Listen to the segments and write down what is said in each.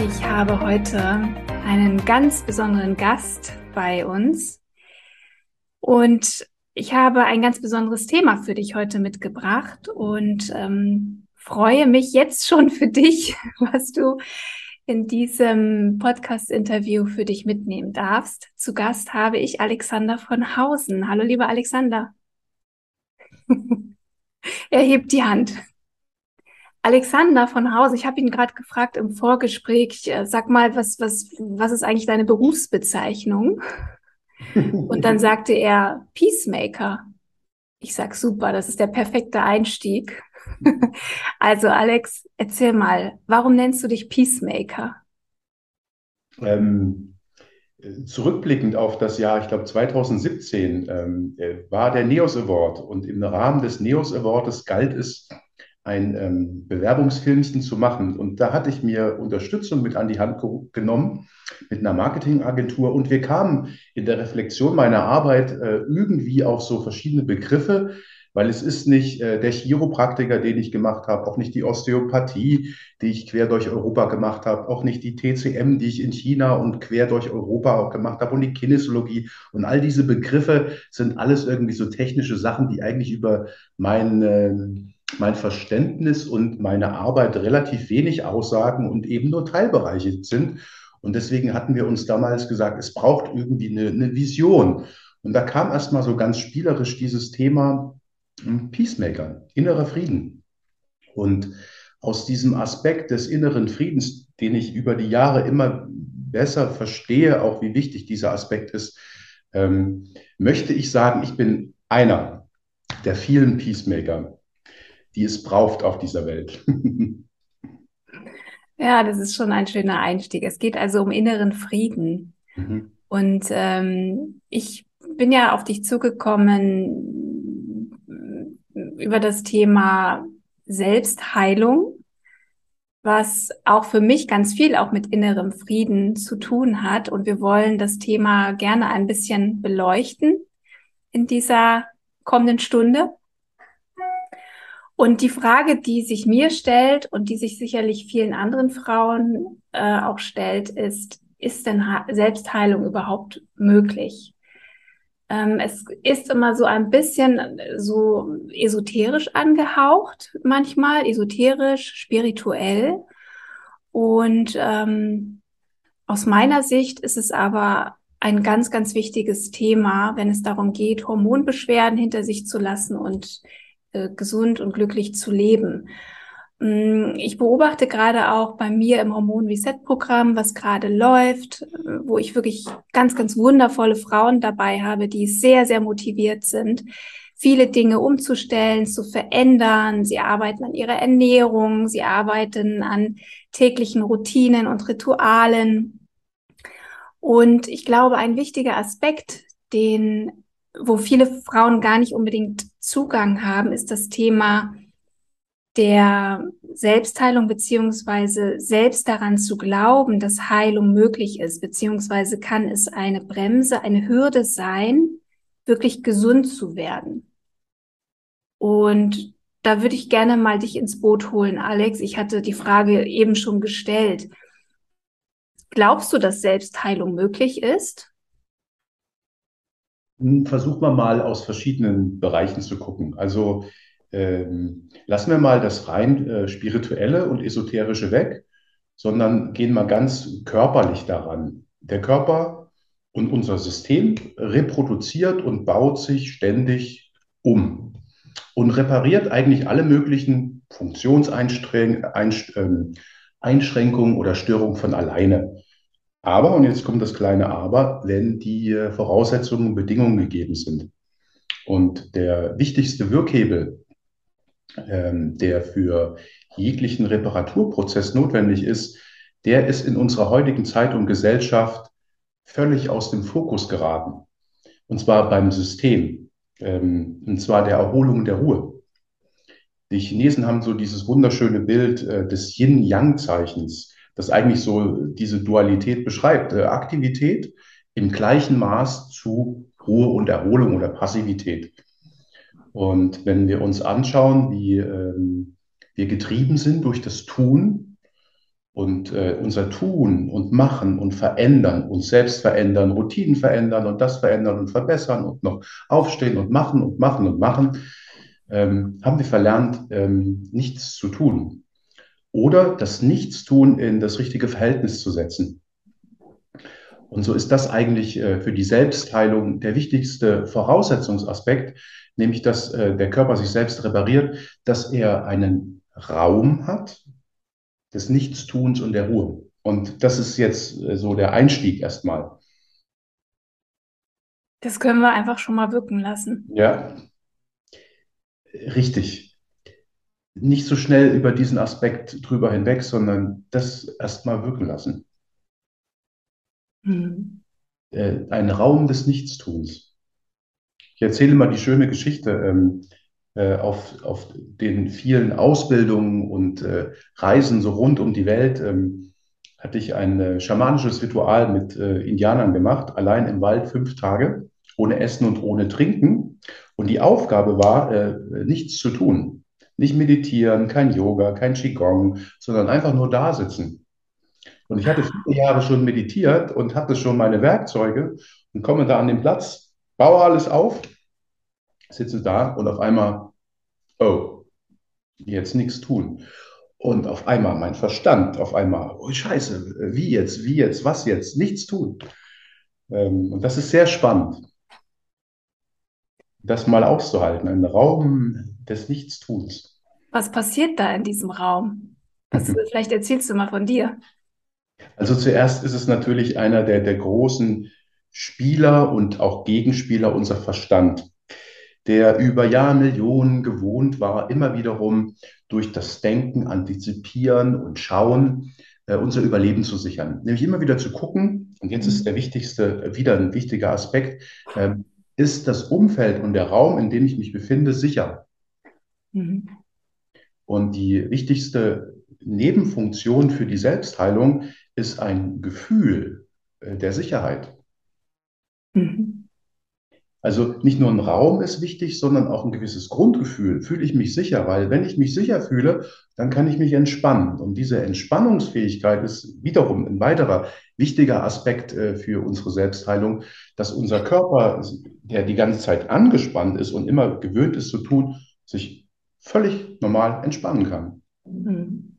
Ich habe heute einen ganz besonderen Gast bei uns und ich habe ein ganz besonderes Thema für dich heute mitgebracht und ähm, freue mich jetzt schon für dich, was du in diesem Podcast-Interview für dich mitnehmen darfst. Zu Gast habe ich Alexander von Hausen. Hallo, lieber Alexander. er hebt die Hand. Alexander von Hausen, ich habe ihn gerade gefragt im Vorgespräch, äh, sag mal, was, was, was ist eigentlich deine Berufsbezeichnung? Und dann sagte er Peacemaker. Ich sag super, das ist der perfekte Einstieg. also Alex, erzähl mal, warum nennst du dich Peacemaker? Ähm, zurückblickend auf das Jahr, ich glaube 2017, ähm, äh, war der NEOS Award und im Rahmen des NEOS Awards galt es, ein ähm, Bewerbungsfilmchen zu machen. Und da hatte ich mir Unterstützung mit an die Hand genommen, mit einer Marketingagentur. Und wir kamen in der Reflexion meiner Arbeit äh, irgendwie auf so verschiedene Begriffe, weil es ist nicht äh, der Chiropraktiker, den ich gemacht habe, auch nicht die Osteopathie, die ich quer durch Europa gemacht habe, auch nicht die TCM, die ich in China und quer durch Europa auch gemacht habe und die Kinesiologie und all diese Begriffe sind alles irgendwie so technische Sachen, die eigentlich über mein, äh, mein Verständnis und meine Arbeit relativ wenig aussagen und eben nur Teilbereiche sind. Und deswegen hatten wir uns damals gesagt, es braucht irgendwie eine, eine Vision. Und da kam erstmal so ganz spielerisch dieses Thema, Peacemaker, innerer Frieden. Und aus diesem Aspekt des inneren Friedens, den ich über die Jahre immer besser verstehe, auch wie wichtig dieser Aspekt ist, ähm, möchte ich sagen, ich bin einer der vielen Peacemaker, die es braucht auf dieser Welt. ja, das ist schon ein schöner Einstieg. Es geht also um inneren Frieden. Mhm. Und ähm, ich bin ja auf dich zugekommen über das Thema Selbstheilung, was auch für mich ganz viel auch mit innerem Frieden zu tun hat. Und wir wollen das Thema gerne ein bisschen beleuchten in dieser kommenden Stunde. Und die Frage, die sich mir stellt und die sich sicherlich vielen anderen Frauen äh, auch stellt, ist, ist denn Selbstheilung überhaupt möglich? Ähm, es ist immer so ein bisschen äh, so esoterisch angehaucht, manchmal esoterisch, spirituell. Und ähm, aus meiner Sicht ist es aber ein ganz, ganz wichtiges Thema, wenn es darum geht, Hormonbeschwerden hinter sich zu lassen und äh, gesund und glücklich zu leben. Mm, ich beobachte gerade auch bei mir im Hormon Reset Programm, was gerade läuft, wo ich wirklich ganz, ganz wundervolle Frauen dabei habe, die sehr, sehr motiviert sind, viele Dinge umzustellen, zu verändern. Sie arbeiten an ihrer Ernährung, sie arbeiten an täglichen Routinen und Ritualen. Und ich glaube, ein wichtiger Aspekt, den, wo viele Frauen gar nicht unbedingt Zugang haben, ist das Thema der Selbstheilung beziehungsweise selbst daran zu glauben, dass Heilung möglich ist, beziehungsweise kann es eine Bremse, eine Hürde sein, wirklich gesund zu werden. Und da würde ich gerne mal dich ins Boot holen, Alex. Ich hatte die Frage eben schon gestellt. Glaubst du, dass Selbstheilung möglich ist? Versuchen wir mal aus verschiedenen Bereichen zu gucken. Also ähm, lassen wir mal das rein äh, spirituelle und esoterische weg, sondern gehen mal ganz körperlich daran. Der Körper und unser System reproduziert und baut sich ständig um und repariert eigentlich alle möglichen Funktionseinschränkungen ähm, oder Störungen von alleine. Aber, und jetzt kommt das kleine Aber, wenn die äh, Voraussetzungen und Bedingungen gegeben sind. Und der wichtigste Wirkhebel, ähm, der für jeglichen Reparaturprozess notwendig ist, der ist in unserer heutigen Zeit und Gesellschaft völlig aus dem Fokus geraten. Und zwar beim System, ähm, und zwar der Erholung der Ruhe. Die Chinesen haben so dieses wunderschöne Bild äh, des Yin-Yang-Zeichens, das eigentlich so diese Dualität beschreibt. Äh, Aktivität im gleichen Maß zu Ruhe und Erholung oder Passivität. Und wenn wir uns anschauen, wie ähm, wir getrieben sind durch das Tun und äh, unser Tun und Machen und Verändern, uns selbst verändern, Routinen verändern und das verändern und verbessern und noch aufstehen und machen und machen und machen, ähm, haben wir verlernt, ähm, nichts zu tun. Oder das Nichtstun in das richtige Verhältnis zu setzen. Und so ist das eigentlich äh, für die Selbstheilung der wichtigste Voraussetzungsaspekt, nämlich dass äh, der Körper sich selbst repariert, dass er einen Raum hat des Nichtstuns und der Ruhe. Und das ist jetzt äh, so der Einstieg erstmal. Das können wir einfach schon mal wirken lassen. Ja, richtig. Nicht so schnell über diesen Aspekt drüber hinweg, sondern das erstmal wirken lassen. Mhm. Ein Raum des Nichtstuns. Ich erzähle mal die schöne Geschichte. Ähm, äh, auf, auf den vielen Ausbildungen und äh, Reisen so rund um die Welt ähm, hatte ich ein äh, schamanisches Ritual mit äh, Indianern gemacht, allein im Wald fünf Tage, ohne Essen und ohne Trinken. Und die Aufgabe war, äh, nichts zu tun. Nicht meditieren, kein Yoga, kein Qigong, sondern einfach nur da sitzen. Und ich hatte viele Jahre schon meditiert und hatte schon meine Werkzeuge und komme da an den Platz, baue alles auf, sitze da und auf einmal, oh, jetzt nichts tun. Und auf einmal mein Verstand, auf einmal, oh Scheiße, wie jetzt, wie jetzt, was jetzt, nichts tun. Ähm, und das ist sehr spannend das mal auszuhalten, einen Raum des Nichtstuns. Was passiert da in diesem Raum? Was, vielleicht erzählst du mal von dir. Also zuerst ist es natürlich einer der, der großen Spieler und auch Gegenspieler unser Verstand, der über Jahrmillionen gewohnt war, immer wiederum durch das Denken, Antizipieren und Schauen äh, unser Überleben zu sichern. Nämlich immer wieder zu gucken, und jetzt ist der wichtigste, wieder ein wichtiger Aspekt, äh, ist das Umfeld und der Raum, in dem ich mich befinde, sicher. Mhm. Und die wichtigste Nebenfunktion für die Selbstheilung ist ein Gefühl äh, der Sicherheit. Mhm. Also nicht nur ein Raum ist wichtig, sondern auch ein gewisses Grundgefühl. Fühle ich mich sicher, weil wenn ich mich sicher fühle, dann kann ich mich entspannen. Und diese Entspannungsfähigkeit ist wiederum ein weiterer wichtiger Aspekt äh, für unsere Selbstheilung, dass unser Körper, der die ganze Zeit angespannt ist und immer gewöhnt ist zu tun, sich völlig normal entspannen kann. Mhm.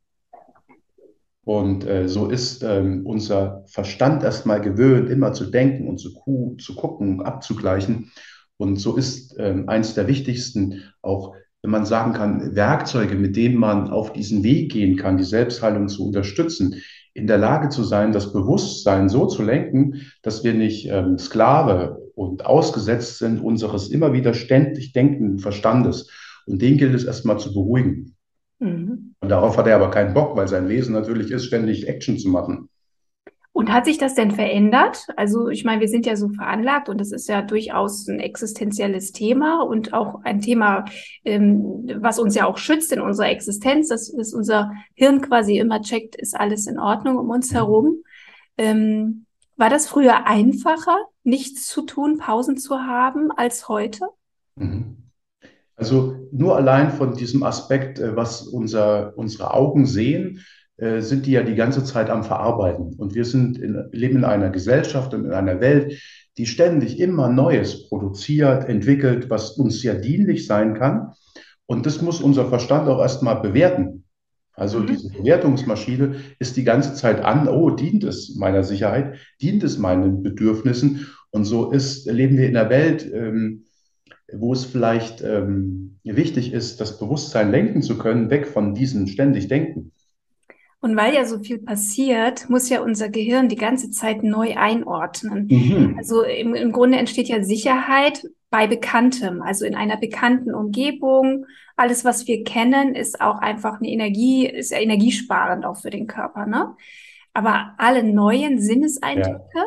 Und äh, so ist ähm, unser Verstand erstmal gewöhnt, immer zu denken und zu, zu gucken, abzugleichen. Und so ist ähm, eins der wichtigsten auch, wenn man sagen kann, Werkzeuge, mit denen man auf diesen Weg gehen kann, die Selbstheilung zu unterstützen, in der Lage zu sein, das Bewusstsein so zu lenken, dass wir nicht ähm, Sklave und ausgesetzt sind unseres immer wieder ständig denkenden Verstandes. Und den gilt es erstmal zu beruhigen. Mhm. Und darauf hat er aber keinen Bock, weil sein Wesen natürlich ist, ständig Action zu machen. Und hat sich das denn verändert? Also ich meine, wir sind ja so veranlagt und das ist ja durchaus ein existenzielles Thema und auch ein Thema, ähm, was uns ja auch schützt in unserer Existenz, dass, dass unser Hirn quasi immer checkt, ist alles in Ordnung um uns herum. Ähm, war das früher einfacher, nichts zu tun, Pausen zu haben, als heute? Mhm. Also nur allein von diesem Aspekt, äh, was unser, unsere Augen sehen, äh, sind die ja die ganze Zeit am Verarbeiten. Und wir sind in, leben in einer Gesellschaft und in einer Welt, die ständig immer Neues produziert, entwickelt, was uns ja dienlich sein kann. Und das muss unser Verstand auch erstmal bewerten. Also mhm. diese Bewertungsmaschine ist die ganze Zeit an, oh, dient es meiner Sicherheit, dient es meinen Bedürfnissen. Und so ist, leben wir in einer Welt, ähm, wo es vielleicht ähm, wichtig ist, das Bewusstsein lenken zu können, weg von diesem ständig Denken. Und weil ja so viel passiert, muss ja unser Gehirn die ganze Zeit neu einordnen. Mhm. Also im, im Grunde entsteht ja Sicherheit bei Bekanntem, also in einer bekannten Umgebung. Alles, was wir kennen, ist auch einfach eine Energie, ist energiesparend auch für den Körper, ne? Aber alle neuen Sinneseindrücke, ja.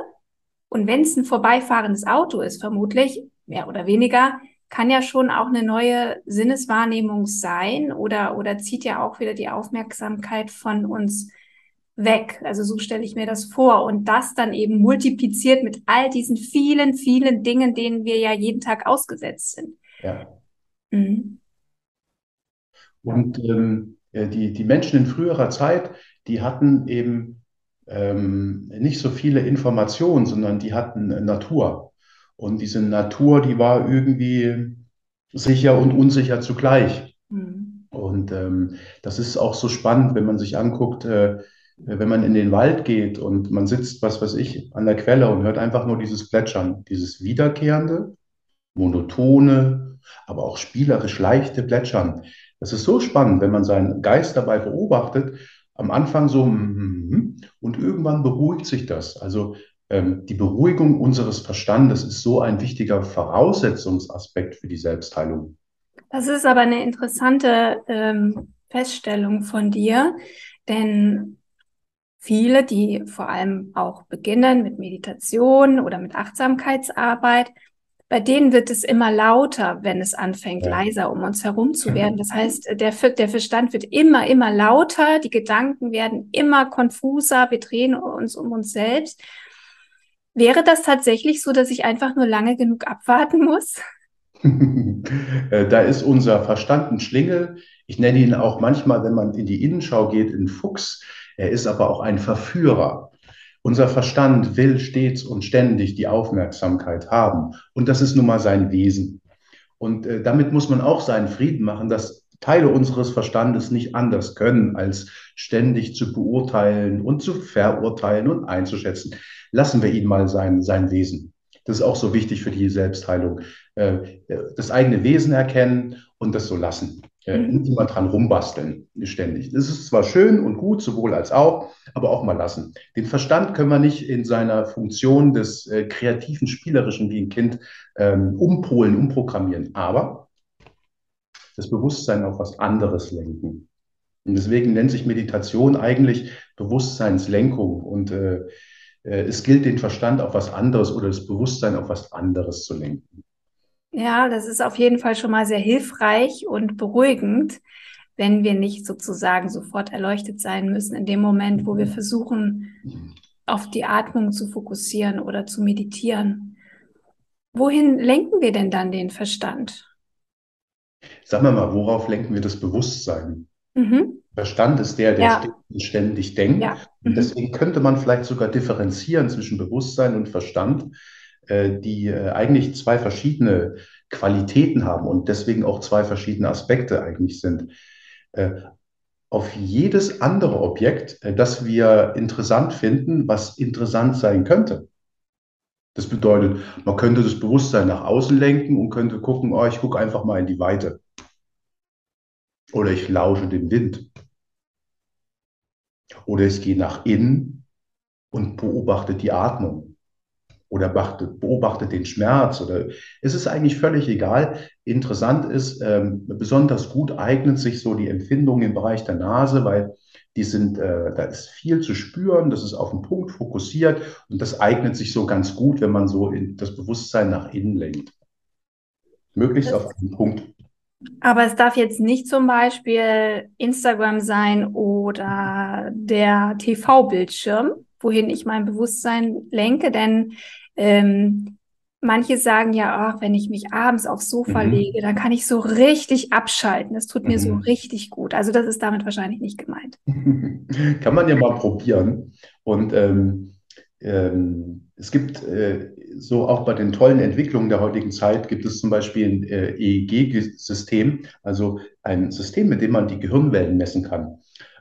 und wenn es ein vorbeifahrendes Auto ist, vermutlich, mehr oder weniger, kann ja schon auch eine neue Sinneswahrnehmung sein oder, oder zieht ja auch wieder die Aufmerksamkeit von uns weg. Also so stelle ich mir das vor. Und das dann eben multipliziert mit all diesen vielen, vielen Dingen, denen wir ja jeden Tag ausgesetzt sind. Ja. Mhm. Und ähm, die, die Menschen in früherer Zeit, die hatten eben ähm, nicht so viele Informationen, sondern die hatten Natur. Und diese Natur, die war irgendwie sicher und unsicher zugleich. Mhm. Und ähm, das ist auch so spannend, wenn man sich anguckt, äh, wenn man in den Wald geht und man sitzt, was weiß ich, an der Quelle und hört einfach nur dieses Plätschern, dieses wiederkehrende, monotone, aber auch spielerisch leichte Plätschern. Das ist so spannend, wenn man seinen Geist dabei beobachtet. Am Anfang so mm, und irgendwann beruhigt sich das. Also die Beruhigung unseres Verstandes ist so ein wichtiger Voraussetzungsaspekt für die Selbstheilung. Das ist aber eine interessante ähm, Feststellung von dir, denn viele, die vor allem auch beginnen mit Meditation oder mit Achtsamkeitsarbeit, bei denen wird es immer lauter, wenn es anfängt, ja. leiser um uns herum zu werden. Das heißt, der, der Verstand wird immer, immer lauter, die Gedanken werden immer konfuser, wir drehen uns um uns selbst. Wäre das tatsächlich so, dass ich einfach nur lange genug abwarten muss? Äh, da ist unser Verstand ein Schlingel. Ich nenne ihn auch manchmal, wenn man in die Innenschau geht, ein Fuchs er ist aber auch ein Verführer. Unser Verstand will stets und ständig die Aufmerksamkeit haben. Und das ist nun mal sein Wesen. Und äh, damit muss man auch seinen Frieden machen, dass Teile unseres Verstandes nicht anders können, als ständig zu beurteilen und zu verurteilen und einzuschätzen. Lassen wir ihn mal sein, sein Wesen. Das ist auch so wichtig für die Selbstheilung. Äh, das eigene Wesen erkennen und das so lassen. Ja, mhm. immer dran rumbasteln, ständig. Das ist zwar schön und gut, sowohl als auch, aber auch mal lassen. Den Verstand können wir nicht in seiner Funktion des äh, kreativen, spielerischen wie ein Kind ähm, umpolen, umprogrammieren, aber das Bewusstsein auf was anderes lenken. Und deswegen nennt sich Meditation eigentlich Bewusstseinslenkung. Und äh, äh, es gilt, den Verstand auf was anderes oder das Bewusstsein auf was anderes zu lenken. Ja, das ist auf jeden Fall schon mal sehr hilfreich und beruhigend, wenn wir nicht sozusagen sofort erleuchtet sein müssen in dem Moment, wo wir versuchen, auf die Atmung zu fokussieren oder zu meditieren. Wohin lenken wir denn dann den Verstand? Sagen wir mal, worauf lenken wir das Bewusstsein? Mhm. Verstand ist der, der ja. ständig denkt. Ja. Mhm. Und deswegen könnte man vielleicht sogar differenzieren zwischen Bewusstsein und Verstand. Äh, die äh, eigentlich zwei verschiedene Qualitäten haben und deswegen auch zwei verschiedene Aspekte eigentlich sind. Äh, auf jedes andere Objekt, das wir interessant finden, was interessant sein könnte. Das bedeutet, man könnte das Bewusstsein nach außen lenken und könnte gucken, oh, ich gucke einfach mal in die Weite. Oder ich lausche dem Wind. Oder ich gehe nach innen und beobachte die Atmung oder beobachtet den Schmerz oder es ist eigentlich völlig egal. Interessant ist, ähm, besonders gut eignet sich so die Empfindung im Bereich der Nase, weil die sind, äh, da ist viel zu spüren, das ist auf den Punkt fokussiert und das eignet sich so ganz gut, wenn man so das Bewusstsein nach innen lenkt. Möglichst das auf den Punkt. Aber es darf jetzt nicht zum Beispiel Instagram sein oder der TV-Bildschirm, wohin ich mein Bewusstsein lenke, denn ähm, manche sagen ja, ach, wenn ich mich abends aufs Sofa mhm. lege, dann kann ich so richtig abschalten. Das tut mir mhm. so richtig gut. Also das ist damit wahrscheinlich nicht gemeint. kann man ja mal probieren. Und ähm, ähm, es gibt äh, so auch bei den tollen Entwicklungen der heutigen Zeit gibt es zum Beispiel ein äh, EEG-System, also ein System, mit dem man die Gehirnwellen messen kann,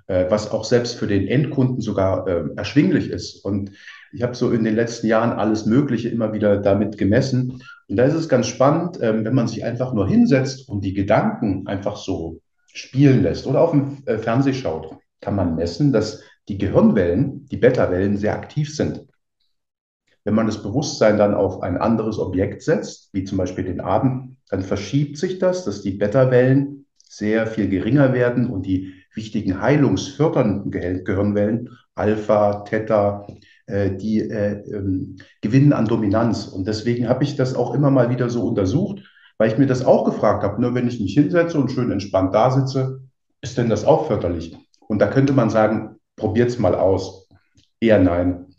äh, was auch selbst für den Endkunden sogar äh, erschwinglich ist. Und ich habe so in den letzten Jahren alles Mögliche immer wieder damit gemessen. Und da ist es ganz spannend, ähm, wenn man sich einfach nur hinsetzt und die Gedanken einfach so spielen lässt oder auf dem äh, Fernseh schaut, kann man messen, dass die Gehirnwellen, die Beta-Wellen, sehr aktiv sind. Wenn man das Bewusstsein dann auf ein anderes Objekt setzt, wie zum Beispiel den Atem, dann verschiebt sich das, dass die Beta-Wellen sehr viel geringer werden und die wichtigen heilungsfördernden Gehirnwellen, Alpha, Theta, äh, die äh, ähm, gewinnen an Dominanz. Und deswegen habe ich das auch immer mal wieder so untersucht, weil ich mir das auch gefragt habe, nur wenn ich mich hinsetze und schön entspannt da sitze, ist denn das auch förderlich? Und da könnte man sagen, probiert es mal aus. Eher nein.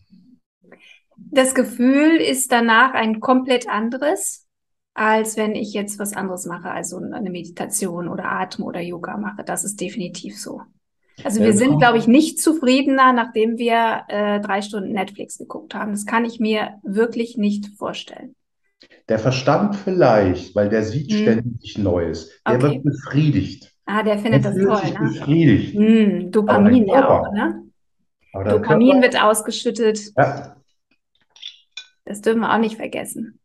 Das Gefühl ist danach ein komplett anderes, als wenn ich jetzt was anderes mache, also eine Meditation oder Atem oder Yoga mache. Das ist definitiv so. Also wir sind, glaube ich, nicht zufriedener, nachdem wir äh, drei Stunden Netflix geguckt haben. Das kann ich mir wirklich nicht vorstellen. Der Verstand vielleicht, weil der sieht hm. ständig Neues. Der okay. wird befriedigt. Ah, der findet der das toll, sich ne? Befriedigt. Hm, Dopamin ja auch, ne? Dopamin wird ausgeschüttet. Ja. Das dürfen wir auch nicht vergessen.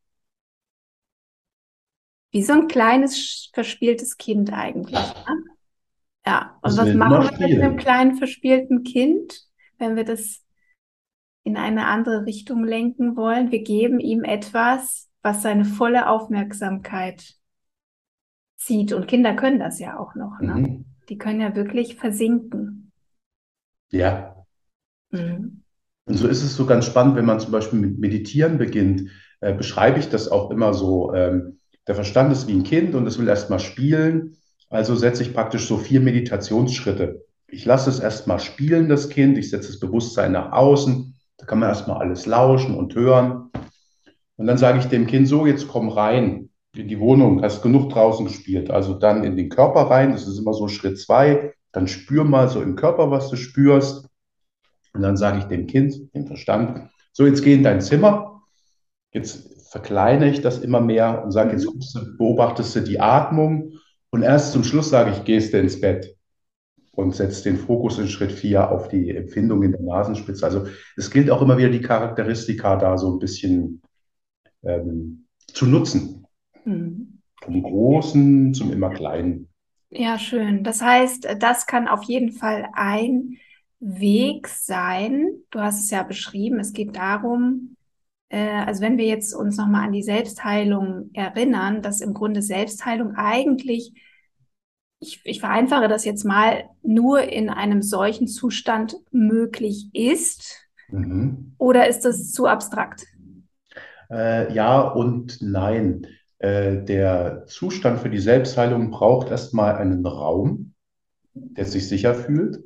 Wie so ein kleines, verspieltes Kind eigentlich. Ne? Ja, und was machen wir mit einem kleinen, verspielten Kind, wenn wir das in eine andere Richtung lenken wollen? Wir geben ihm etwas, was seine volle Aufmerksamkeit zieht. Und Kinder können das ja auch noch. Ne? Mhm. Die können ja wirklich versinken. Ja. Mhm. Und so ist es so ganz spannend, wenn man zum Beispiel mit Meditieren beginnt, äh, beschreibe ich das auch immer so. Ähm, der Verstand ist wie ein Kind und es will erstmal spielen. Also setze ich praktisch so vier Meditationsschritte. Ich lasse es erstmal spielen, das Kind. Ich setze das Bewusstsein nach außen. Da kann man erstmal alles lauschen und hören. Und dann sage ich dem Kind so, jetzt komm rein in die Wohnung, hast genug draußen gespielt. Also dann in den Körper rein, das ist immer so Schritt zwei. Dann spür mal so im Körper, was du spürst. Und dann sage ich dem Kind, dem Verstand, so jetzt geh in dein Zimmer. Jetzt verkleine ich das immer mehr und sage, jetzt du, beobachtest du die Atmung. Und erst zum Schluss sage ich, gehst du ins Bett und setzt den Fokus in Schritt vier auf die Empfindung in der Nasenspitze. Also es gilt auch immer wieder die Charakteristika da so ein bisschen ähm, zu nutzen. Mhm. Vom Großen zum immer Kleinen. Ja, schön. Das heißt, das kann auf jeden Fall ein Weg sein. Du hast es ja beschrieben. Es geht darum, äh, also wenn wir jetzt uns nochmal an die Selbstheilung erinnern, dass im Grunde Selbstheilung eigentlich, ich, ich vereinfache das jetzt mal, nur in einem solchen Zustand möglich ist. Mhm. Oder ist das zu abstrakt? Äh, ja und nein. Äh, der Zustand für die Selbstheilung braucht erstmal einen Raum, der sich sicher fühlt.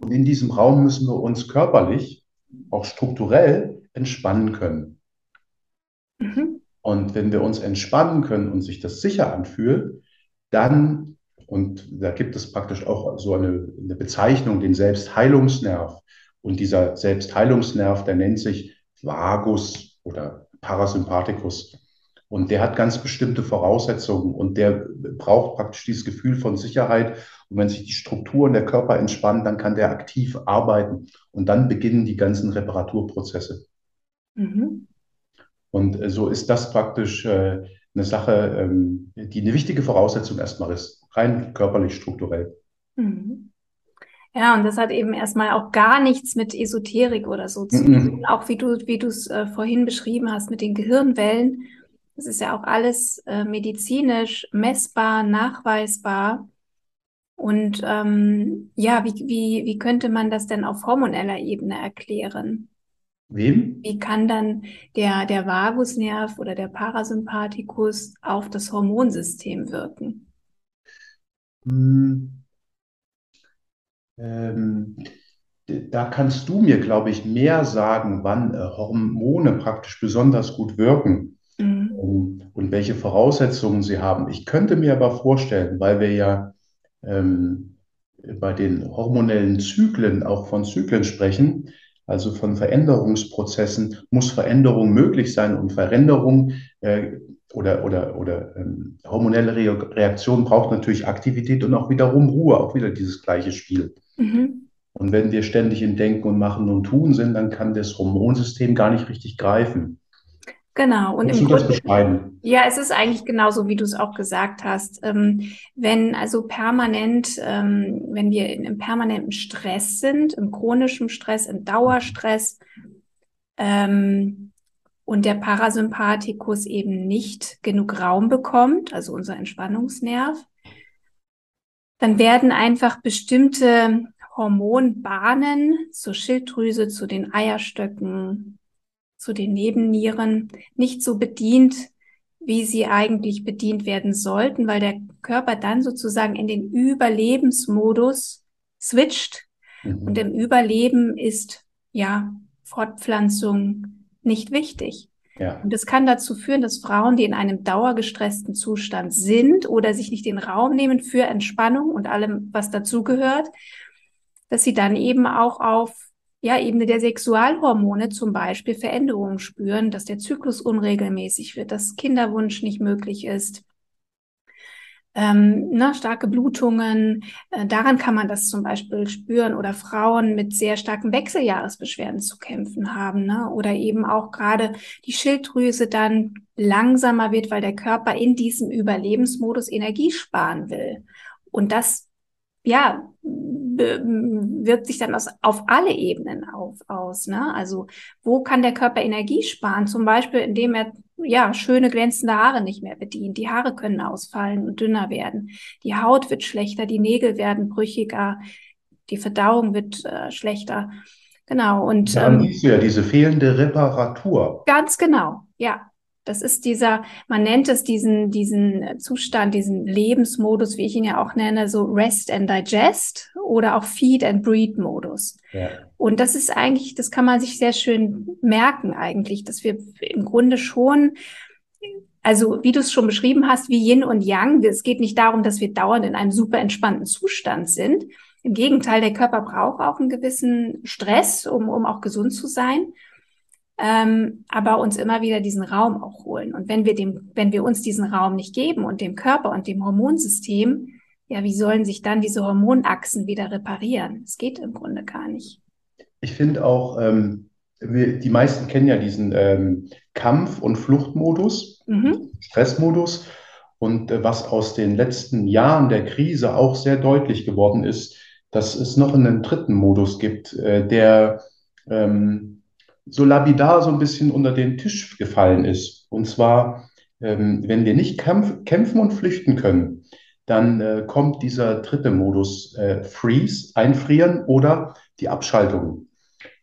Und in diesem Raum müssen wir uns körperlich, auch strukturell entspannen können. Mhm. Und wenn wir uns entspannen können und sich das sicher anfühlt, dann, und da gibt es praktisch auch so eine, eine Bezeichnung, den Selbstheilungsnerv. Und dieser Selbstheilungsnerv, der nennt sich Vagus oder Parasympathikus. Und der hat ganz bestimmte Voraussetzungen und der braucht praktisch dieses Gefühl von Sicherheit. Und wenn sich die Strukturen der Körper entspannen, dann kann der aktiv arbeiten. Und dann beginnen die ganzen Reparaturprozesse. Mhm. Und äh, so ist das praktisch äh, eine Sache, ähm, die eine wichtige Voraussetzung erstmal ist, rein körperlich, strukturell. Mhm. Ja, und das hat eben erstmal auch gar nichts mit Esoterik oder so zu mhm. tun. Auch wie du, wie du es äh, vorhin beschrieben hast mit den Gehirnwellen das ist ja auch alles äh, medizinisch messbar, nachweisbar. Und ähm, ja, wie, wie, wie könnte man das denn auf hormoneller Ebene erklären? Wem? Wie kann dann der, der Vagusnerv oder der Parasympathikus auf das Hormonsystem wirken? Hm. Ähm, da kannst du mir, glaube ich, mehr sagen, wann äh, Hormone praktisch besonders gut wirken mhm. und, und, welche Voraussetzungen sie haben. Ich könnte mir aber vorstellen, weil wir ja ähm, bei den hormonellen Zyklen auch von Zyklen sprechen, also von Veränderungsprozessen, muss Veränderung möglich sein und Veränderung äh, oder, oder, oder ähm, hormonelle Re Reaktion braucht natürlich Aktivität und auch wiederum Ruhe, auch wieder dieses gleiche Spiel. Mhm. Und wenn wir ständig im Denken und Machen und Tun sind, dann kann das Hormonsystem gar nicht richtig greifen. Genau. Und im Grunde, beschreiben? Ja, es ist eigentlich genauso, wie du es auch gesagt hast. Ähm, wenn also permanent, ähm, wenn wir in einem permanenten Stress sind, im chronischen Stress, im Dauerstress, ähm, und der Parasympathikus eben nicht genug Raum bekommt, also unser Entspannungsnerv, dann werden einfach bestimmte Hormonbahnen zur Schilddrüse, zu den Eierstöcken, zu den Nebennieren nicht so bedient, wie sie eigentlich bedient werden sollten, weil der Körper dann sozusagen in den Überlebensmodus switcht. Mhm. Und im Überleben ist ja Fortpflanzung nicht wichtig. Ja. Und das kann dazu führen, dass Frauen, die in einem dauergestressten Zustand sind oder sich nicht den Raum nehmen für Entspannung und allem, was dazugehört, dass sie dann eben auch auf ja, Ebene der Sexualhormone zum Beispiel Veränderungen spüren, dass der Zyklus unregelmäßig wird, dass Kinderwunsch nicht möglich ist, ähm, ne, starke Blutungen, äh, daran kann man das zum Beispiel spüren oder Frauen mit sehr starken Wechseljahresbeschwerden zu kämpfen haben ne? oder eben auch gerade die Schilddrüse dann langsamer wird, weil der Körper in diesem Überlebensmodus Energie sparen will. Und das ja, wirkt sich dann aus, auf alle Ebenen auf, aus. Ne? Also wo kann der Körper Energie sparen? Zum Beispiel, indem er ja schöne glänzende Haare nicht mehr bedient. Die Haare können ausfallen und dünner werden. Die Haut wird schlechter, die Nägel werden brüchiger, die Verdauung wird äh, schlechter. Genau. Und dann ähm, siehst du ja diese fehlende Reparatur. Ganz genau, ja. Das ist dieser, man nennt es diesen, diesen Zustand, diesen Lebensmodus, wie ich ihn ja auch nenne, so Rest and Digest oder auch Feed and Breed Modus. Ja. Und das ist eigentlich, das kann man sich sehr schön merken eigentlich, dass wir im Grunde schon also wie du es schon beschrieben hast, wie Yin und Yang, es geht nicht darum, dass wir dauernd in einem super entspannten Zustand sind. Im Gegenteil, der Körper braucht auch einen gewissen Stress, um, um auch gesund zu sein ähm, aber uns immer wieder diesen Raum auch holen. Und wenn wir dem, wenn wir uns diesen Raum nicht geben und dem Körper und dem Hormonsystem, ja, wie sollen sich dann diese Hormonachsen wieder reparieren? Es geht im Grunde gar nicht. Ich finde auch, ähm, wir, die meisten kennen ja diesen ähm, Kampf- und Fluchtmodus, mhm. Stressmodus. Und äh, was aus den letzten Jahren der Krise auch sehr deutlich geworden ist, dass es noch einen dritten Modus gibt, äh, der ähm, so lapidar so ein bisschen unter den Tisch gefallen ist. Und zwar, ähm, wenn wir nicht kämpf kämpfen und flüchten können, dann äh, kommt dieser dritte Modus, äh, Freeze, einfrieren oder die Abschaltung.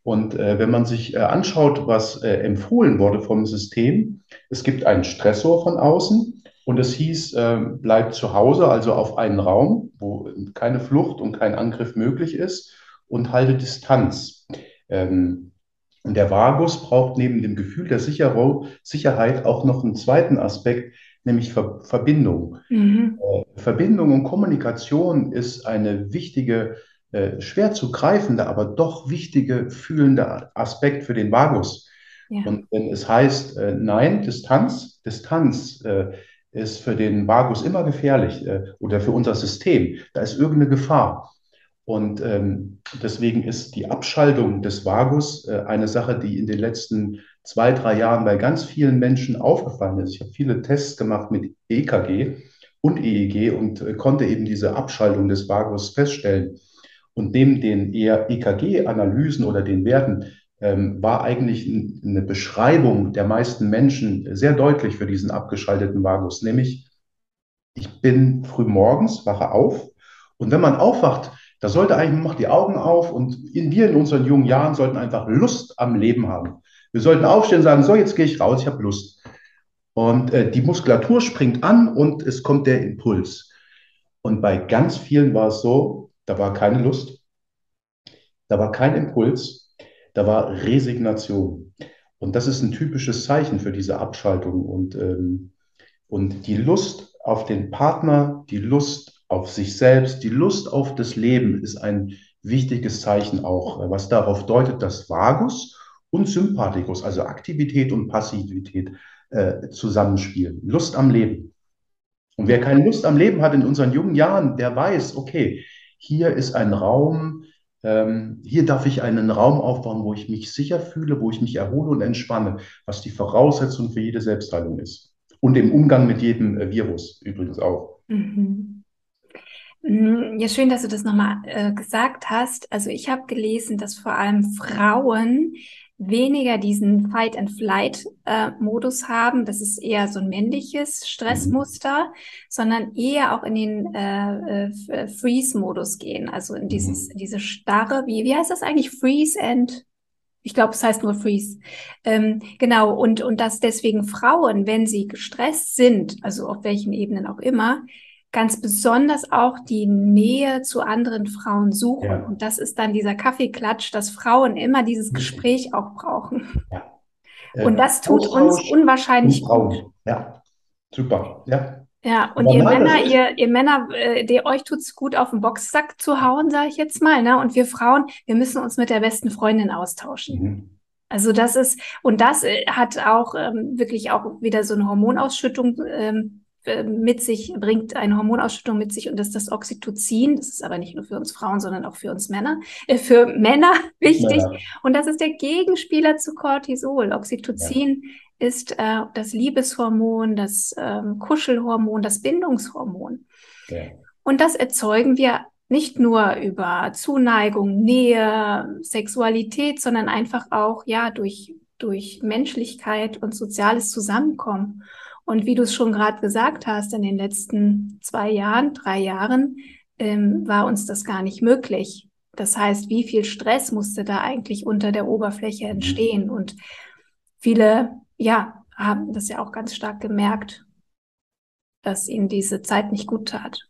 Und äh, wenn man sich äh, anschaut, was äh, empfohlen wurde vom System, es gibt einen Stressor von außen und es hieß, äh, bleibt zu Hause, also auf einen Raum, wo keine Flucht und kein Angriff möglich ist und halte Distanz. Ähm, und der Vagus braucht neben dem Gefühl der Sicherheit auch noch einen zweiten Aspekt, nämlich Ver Verbindung. Mhm. Äh, Verbindung und Kommunikation ist eine wichtige, äh, schwer zu greifende, aber doch wichtige fühlende Aspekt für den Vagus. Ja. Und wenn es heißt, äh, nein, Distanz, Distanz ist für den Vagus immer gefährlich äh, oder für unser System, da ist irgendeine Gefahr. Und ähm, deswegen ist die Abschaltung des Vagus äh, eine Sache, die in den letzten zwei, drei Jahren bei ganz vielen Menschen aufgefallen ist. Ich habe viele Tests gemacht mit EKG und EEG und äh, konnte eben diese Abschaltung des Vagus feststellen. Und neben den eher EKG-Analysen oder den Werten ähm, war eigentlich eine Beschreibung der meisten Menschen sehr deutlich für diesen abgeschalteten Vagus, nämlich ich bin früh morgens, wache auf und wenn man aufwacht, da sollte eigentlich, macht die Augen auf und in, wir in unseren jungen Jahren sollten einfach Lust am Leben haben. Wir sollten aufstehen und sagen, so, jetzt gehe ich raus, ich habe Lust. Und äh, die Muskulatur springt an und es kommt der Impuls. Und bei ganz vielen war es so, da war keine Lust, da war kein Impuls, da war Resignation. Und das ist ein typisches Zeichen für diese Abschaltung. Und, ähm, und die Lust auf den Partner, die Lust auf sich selbst, die Lust auf das Leben ist ein wichtiges Zeichen auch, was darauf deutet, dass Vagus und Sympathikus, also Aktivität und Passivität, äh, zusammenspielen. Lust am Leben. Und wer keine Lust am Leben hat in unseren jungen Jahren, der weiß, okay, hier ist ein Raum, ähm, hier darf ich einen Raum aufbauen, wo ich mich sicher fühle, wo ich mich erhole und entspanne, was die Voraussetzung für jede Selbstheilung ist. Und im Umgang mit jedem äh, Virus übrigens auch. Mhm. Ja, schön, dass du das nochmal äh, gesagt hast. Also ich habe gelesen, dass vor allem Frauen weniger diesen Fight-and-Flight-Modus äh, haben. Das ist eher so ein männliches Stressmuster, mhm. sondern eher auch in den äh, äh, Freeze-Modus gehen. Also in dieses, mhm. diese starre, wie, wie heißt das eigentlich? Freeze and ich glaube, es heißt nur Freeze. Ähm, genau, und, und dass deswegen Frauen, wenn sie gestresst sind, also auf welchen Ebenen auch immer, ganz besonders auch die Nähe zu anderen Frauen suchen. Ja. Und das ist dann dieser Kaffeeklatsch, dass Frauen immer dieses Gespräch auch brauchen. Ja. Und das tut Austausch uns unwahrscheinlich gut. Ja, super. Ja. Ja, und ihr Männer, ihr, ihr Männer, äh, der, euch tut's gut, auf den Boxsack zu hauen, sage ich jetzt mal. Ne? Und wir Frauen, wir müssen uns mit der besten Freundin austauschen. Mhm. Also das ist, und das äh, hat auch ähm, wirklich auch wieder so eine Hormonausschüttung ähm, äh, mit sich, bringt eine Hormonausschüttung mit sich und das ist das Oxytocin. Das ist aber nicht nur für uns Frauen, sondern auch für uns Männer, äh, für Männer wichtig. Ja. Und das ist der Gegenspieler zu Cortisol. Oxytocin ja ist äh, das Liebeshormon, das ähm, Kuschelhormon, das Bindungshormon. Ja. Und das erzeugen wir nicht nur über Zuneigung, Nähe, Sexualität, sondern einfach auch ja durch durch Menschlichkeit und soziales Zusammenkommen. Und wie du es schon gerade gesagt hast, in den letzten zwei Jahren, drei Jahren ähm, war uns das gar nicht möglich. Das heißt, wie viel Stress musste da eigentlich unter der Oberfläche mhm. entstehen? Und viele ja, haben das ja auch ganz stark gemerkt, dass ihnen diese Zeit nicht gut tat.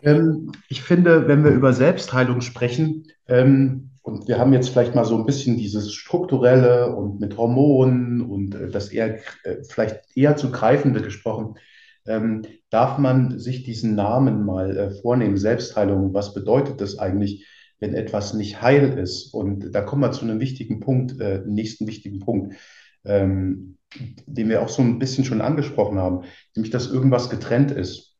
Ähm, ich finde, wenn wir über Selbstheilung sprechen, ähm, und wir haben jetzt vielleicht mal so ein bisschen dieses strukturelle und mit Hormonen und äh, das eher äh, vielleicht eher zu greifende gesprochen, ähm, darf man sich diesen Namen mal äh, vornehmen, Selbstheilung. Was bedeutet das eigentlich? wenn etwas nicht heil ist. Und da kommen wir zu einem wichtigen Punkt, äh, nächsten wichtigen Punkt, ähm, den wir auch so ein bisschen schon angesprochen haben, nämlich dass irgendwas getrennt ist.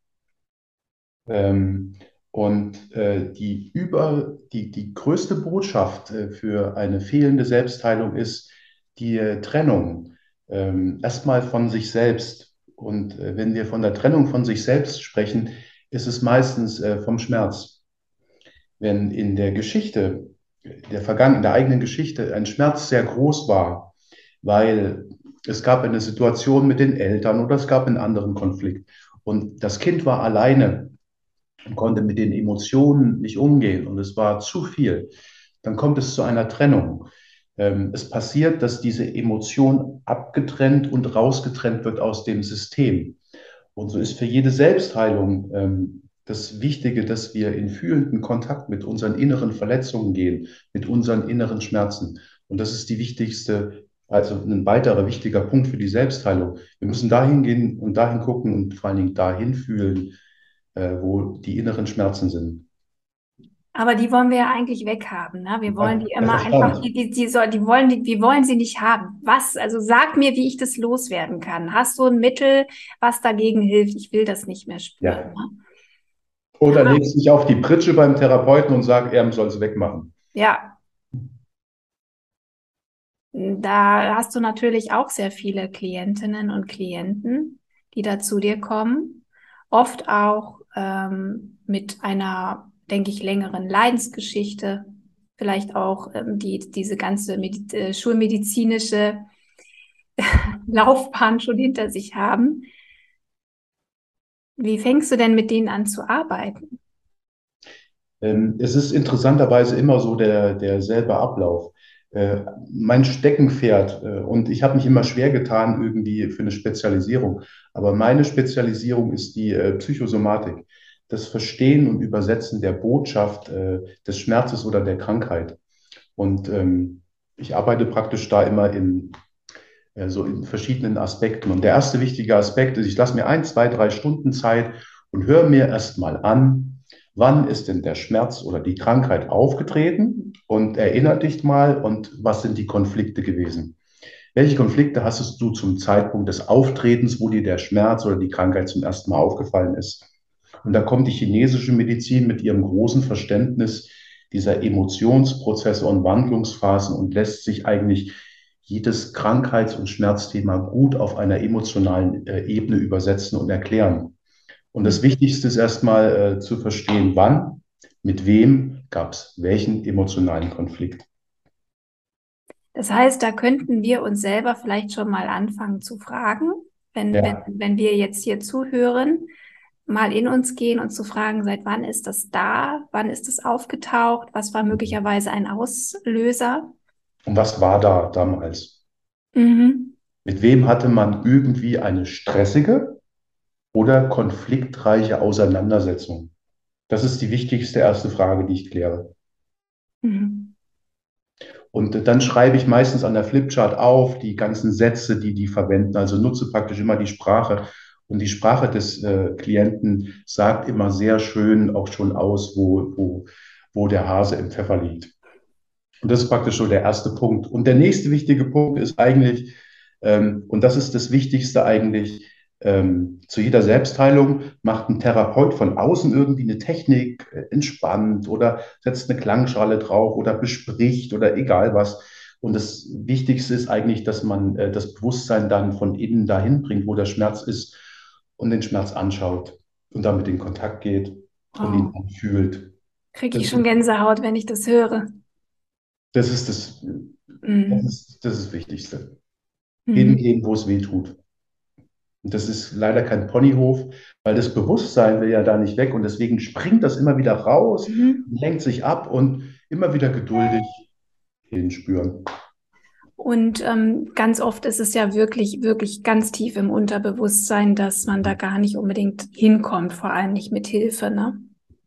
Ähm, und äh, die über die, die größte Botschaft äh, für eine fehlende Selbstheilung ist die äh, Trennung. Ähm, erstmal von sich selbst. Und äh, wenn wir von der Trennung von sich selbst sprechen, ist es meistens äh, vom Schmerz wenn in der Geschichte, der vergangenen, der eigenen Geschichte ein Schmerz sehr groß war, weil es gab eine Situation mit den Eltern oder es gab einen anderen Konflikt und das Kind war alleine und konnte mit den Emotionen nicht umgehen und es war zu viel, dann kommt es zu einer Trennung. Ähm, es passiert, dass diese Emotion abgetrennt und rausgetrennt wird aus dem System. Und so ist für jede Selbstheilung ähm, das Wichtige, dass wir in fühlenden Kontakt mit unseren inneren Verletzungen gehen, mit unseren inneren Schmerzen. Und das ist die wichtigste, also ein weiterer wichtiger Punkt für die Selbstheilung. Wir müssen dahin gehen und dahin gucken und vor allen Dingen dahin fühlen, äh, wo die inneren Schmerzen sind. Aber die wollen wir ja eigentlich weghaben. Ne? Wir wollen die immer einfach, die, die, die, soll, die wollen die, wir wollen sie nicht haben. Was? Also sag mir, wie ich das loswerden kann. Hast du ein Mittel, was dagegen hilft? Ich will das nicht mehr spüren. Ja. Ne? Oder ja. legst dich auf die Pritsche beim Therapeuten und sag, er soll es wegmachen. Ja. Da hast du natürlich auch sehr viele Klientinnen und Klienten, die da zu dir kommen. Oft auch ähm, mit einer, denke ich, längeren Leidensgeschichte. Vielleicht auch ähm, die, diese ganze Medi äh, schulmedizinische Laufbahn schon hinter sich haben. Wie fängst du denn mit denen an zu arbeiten? Ähm, es ist interessanterweise immer so der, derselbe Ablauf. Äh, mein Steckenpferd, äh, und ich habe mich immer schwer getan irgendwie für eine Spezialisierung, aber meine Spezialisierung ist die äh, Psychosomatik, das Verstehen und Übersetzen der Botschaft des Schmerzes oder der Krankheit. Und ähm, ich arbeite praktisch da immer in so in verschiedenen Aspekten. Und der erste wichtige Aspekt ist, ich lasse mir ein, zwei, drei Stunden Zeit und höre mir erstmal an, wann ist denn der Schmerz oder die Krankheit aufgetreten und erinnere dich mal und was sind die Konflikte gewesen. Welche Konflikte hast du zum Zeitpunkt des Auftretens, wo dir der Schmerz oder die Krankheit zum ersten Mal aufgefallen ist? Und da kommt die chinesische Medizin mit ihrem großen Verständnis dieser Emotionsprozesse und Wandlungsphasen und lässt sich eigentlich jedes Krankheits- und Schmerzthema gut auf einer emotionalen äh, Ebene übersetzen und erklären. Und das Wichtigste ist erstmal äh, zu verstehen, wann, mit wem gab es welchen emotionalen Konflikt. Das heißt, da könnten wir uns selber vielleicht schon mal anfangen zu fragen, wenn, Ja. wenn, wenn wir jetzt hier zuhören, mal in uns gehen und zu fragen, seit wann ist das da? Wann ist es aufgetaucht? Was war möglicherweise ein Auslöser? Und was war da damals? Mhm. Mit wem hatte man irgendwie eine stressige oder konfliktreiche Auseinandersetzung? Das ist die wichtigste erste Frage, die ich kläre. Mhm. Und dann schreibe ich meistens an der Flipchart auf die ganzen Sätze, die die verwenden. Also nutze praktisch immer die Sprache. Und die Sprache des äh, Klienten sagt immer sehr schön auch schon aus, wo, wo, wo der Hase im Pfeffer liegt. Und das ist praktisch so der erste Punkt. Und der nächste wichtige Punkt ist eigentlich, ähm, und das ist das Wichtigste eigentlich, ähm, zu jeder Selbstheilung macht ein Therapeut von außen irgendwie eine Technik, äh, entspannt oder setzt eine Klangschale drauf oder bespricht oder egal was. Und das Wichtigste ist eigentlich, dass man äh, das Bewusstsein dann von innen dahin bringt, wo der Schmerz ist und den Schmerz anschaut und damit in Kontakt geht und ihn Wow. anfühlt. Kriege Das ich schon ist, Gänsehaut, wenn ich das höre. das ist das, das Mhm. ist, das ist das Wichtigste. Mhm. Hingehen, wo es weh tut. Und das ist leider kein Ponyhof, weil das Bewusstsein will ja da nicht weg und deswegen springt das immer wieder raus, Mhm. lenkt sich ab und immer wieder geduldig hinspüren. Und ähm, ganz oft ist es ja wirklich, wirklich ganz tief im Unterbewusstsein, dass man da gar nicht unbedingt hinkommt, vor allem nicht mit Hilfe, ne?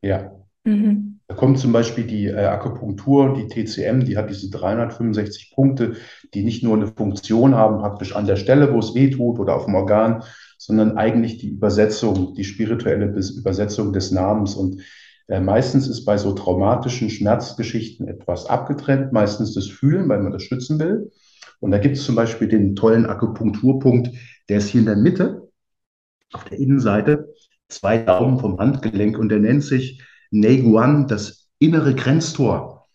Ja. Mhm. Da kommt zum Beispiel die äh, Akupunktur, die TCM, die hat diese 365 Punkte, die nicht nur eine Funktion haben, praktisch an der Stelle, wo es weh tut oder auf dem Organ, sondern eigentlich die Übersetzung, die spirituelle Übersetzung des Namens. Und äh, meistens ist bei so traumatischen Schmerzgeschichten etwas abgetrennt, meistens das Fühlen, weil man das schützen will. Und da gibt es zum Beispiel den tollen Akupunkturpunkt, der ist hier in der Mitte, auf der Innenseite, zwei Daumen vom Handgelenk und der nennt sich Neiguan, das innere Grenztor.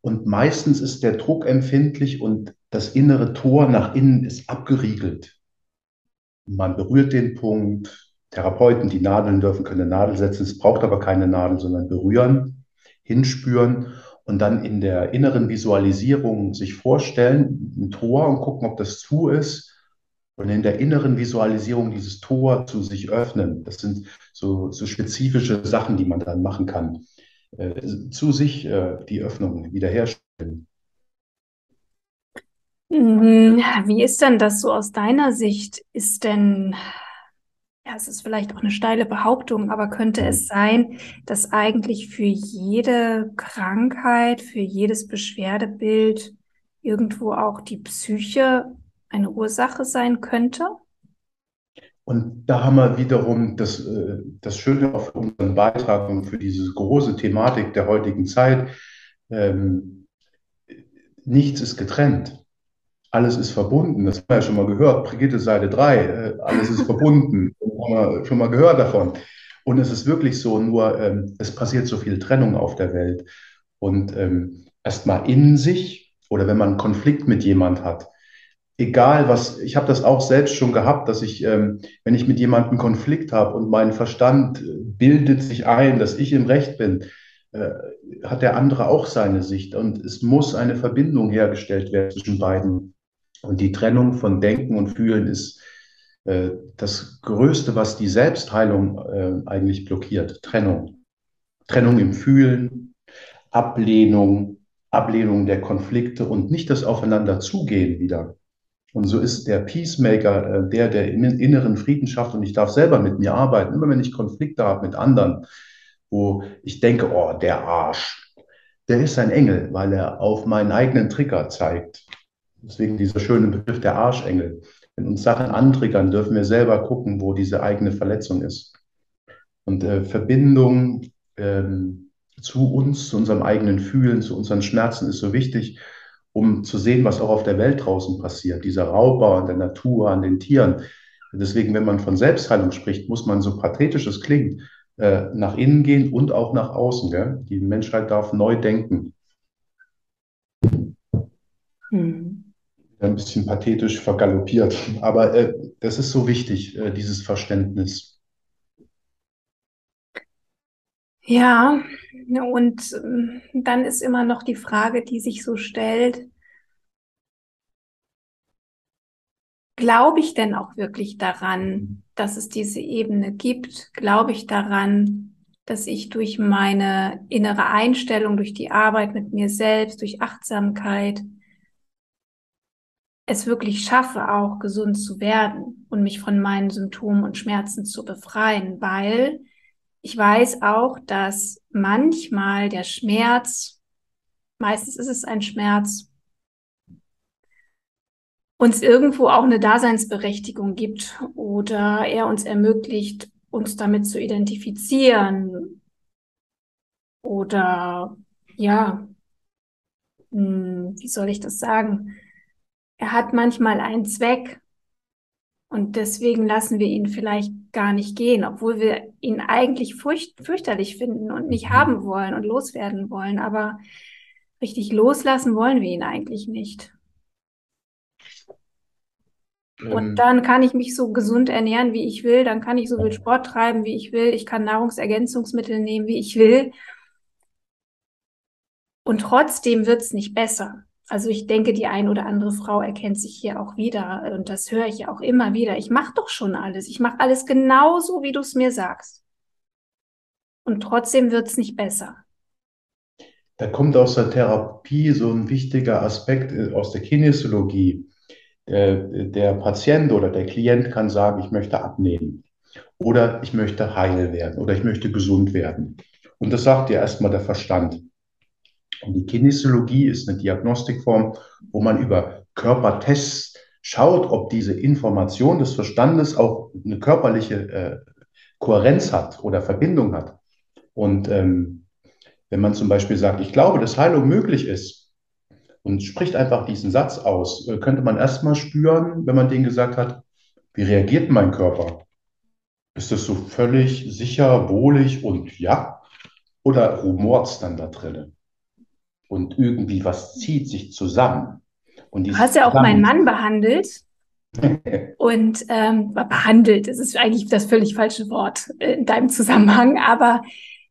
Und meistens ist der Druck empfindlich und das innere Tor nach innen ist abgeriegelt. Man berührt den Punkt. Therapeuten, die Nadeln dürfen, können Nadel setzen. Es braucht aber keine Nadel, sondern berühren, hinspüren und dann in der inneren Visualisierung sich vorstellen, ein Tor und gucken, ob das zu ist. Und in der inneren Visualisierung dieses Tor zu sich öffnen. Das sind so, so spezifische Sachen, die man dann machen kann. Äh, zu sich äh, die Öffnung wiederherstellen. Mhm. Wie ist denn das so aus deiner Sicht? Ist denn, ja, es ist vielleicht auch eine steile Behauptung, aber könnte es sein, dass eigentlich für jede Krankheit, für jedes Beschwerdebild irgendwo auch die Psyche eine Ursache sein könnte? Und da haben wir wiederum das, äh, das Schöne auf unseren Beitrag und für diese große Thematik der heutigen Zeit. Ähm, nichts ist getrennt. Alles ist verbunden. Das haben wir ja schon mal gehört. Brigitte Seite 3. Äh, alles ist verbunden. Haben wir schon mal gehört davon. Und es ist wirklich so, nur ähm, es passiert so viel Trennung auf der Welt. Und ähm, erstmal in sich oder wenn man einen Konflikt mit jemand hat, egal was, ich habe das auch selbst schon gehabt, dass ich, ähm, wenn ich mit jemandem Konflikt habe und mein Verstand äh, bildet sich ein, dass ich im Recht bin, äh, hat der andere auch seine Sicht. Und es muss eine Verbindung hergestellt werden zwischen beiden. Und die Trennung von Denken und Fühlen ist äh, das Größte, was die Selbstheilung äh, eigentlich blockiert. Trennung. Trennung im Fühlen, Ablehnung, Ablehnung der Konflikte und nicht das Aufeinanderzugehen wieder. Und so ist der Peacemaker äh, der, der inneren Frieden schafft und ich darf selber mit mir arbeiten. Immer wenn ich Konflikte habe mit anderen, wo ich denke, oh, der Arsch, der ist ein Engel, weil er auf meinen eigenen Trigger zeigt. Deswegen dieser schöne Begriff der Arschengel. Wenn uns Sachen antriggern, dürfen wir selber gucken, wo diese eigene Verletzung ist. Und äh, Verbindung ähm, zu uns, zu unserem eigenen Fühlen, zu unseren Schmerzen ist so wichtig, um zu sehen, was auch auf der Welt draußen passiert. Dieser Raubbau an der Natur, an den Tieren. Deswegen, wenn man von Selbstheilung spricht, muss man so pathetisch es klingt, äh, nach innen gehen und auch nach außen. Gell? Die Menschheit darf neu denken. Hm. Ein bisschen pathetisch vergaloppiert. Aber äh, das ist so wichtig, äh, dieses Verständnis. Ja, und ähm, dann ist immer noch die Frage, die sich so stellt, glaube ich denn auch wirklich daran, dass es diese Ebene gibt? Glaube ich daran, dass ich durch meine innere Einstellung, durch die Arbeit mit mir selbst, durch Achtsamkeit es wirklich schaffe, auch gesund zu werden und mich von meinen Symptomen und Schmerzen zu befreien, weil ich weiß auch, dass manchmal der Schmerz, meistens ist es ein Schmerz, uns irgendwo auch eine Daseinsberechtigung gibt oder er uns ermöglicht, uns damit zu identifizieren oder ja, hm, wie soll ich das sagen? Er hat manchmal einen Zweck und deswegen lassen wir ihn vielleicht gar nicht gehen, obwohl wir ihn eigentlich furcht, fürchterlich finden und nicht mhm. haben wollen und loswerden wollen. Aber richtig loslassen wollen wir ihn eigentlich nicht. Und ähm. dann kann ich mich so gesund ernähren, wie ich will. Dann kann ich so viel Sport treiben, wie ich will. Ich kann Nahrungsergänzungsmittel nehmen, wie ich will. Und trotzdem wird es nicht besser. Also ich denke, die ein oder andere Frau erkennt sich hier auch wieder. Und das höre ich ja auch immer wieder. Ich mache doch schon alles. Ich mache alles genauso, wie du es mir sagst. Und trotzdem wird es nicht besser. Da kommt aus der Therapie so ein wichtiger Aspekt äh, aus der Kinesiologie der, der Patient oder der Klient kann sagen, ich möchte abnehmen oder ich möchte heil werden oder ich möchte gesund werden. Und das sagt ja erstmal der Verstand. Und die Kinesiologie ist eine Diagnostikform, wo man über Körpertests schaut, ob diese Information des Verstandes auch eine körperliche äh, Kohärenz hat oder Verbindung hat. Und ähm, wenn man zum Beispiel sagt, ich glaube, dass Heilung möglich ist, und spricht einfach diesen Satz aus, äh, könnte man erstmal spüren, wenn man den gesagt hat, wie reagiert mein Körper? Ist das so völlig sicher, wohlig und ja? Oder rumort es dann da drinnen? Und irgendwie was zieht sich zusammen. Und du hast ja auch meinen Mann behandelt. und ähm, behandelt, das ist eigentlich das völlig falsche Wort in deinem Zusammenhang, aber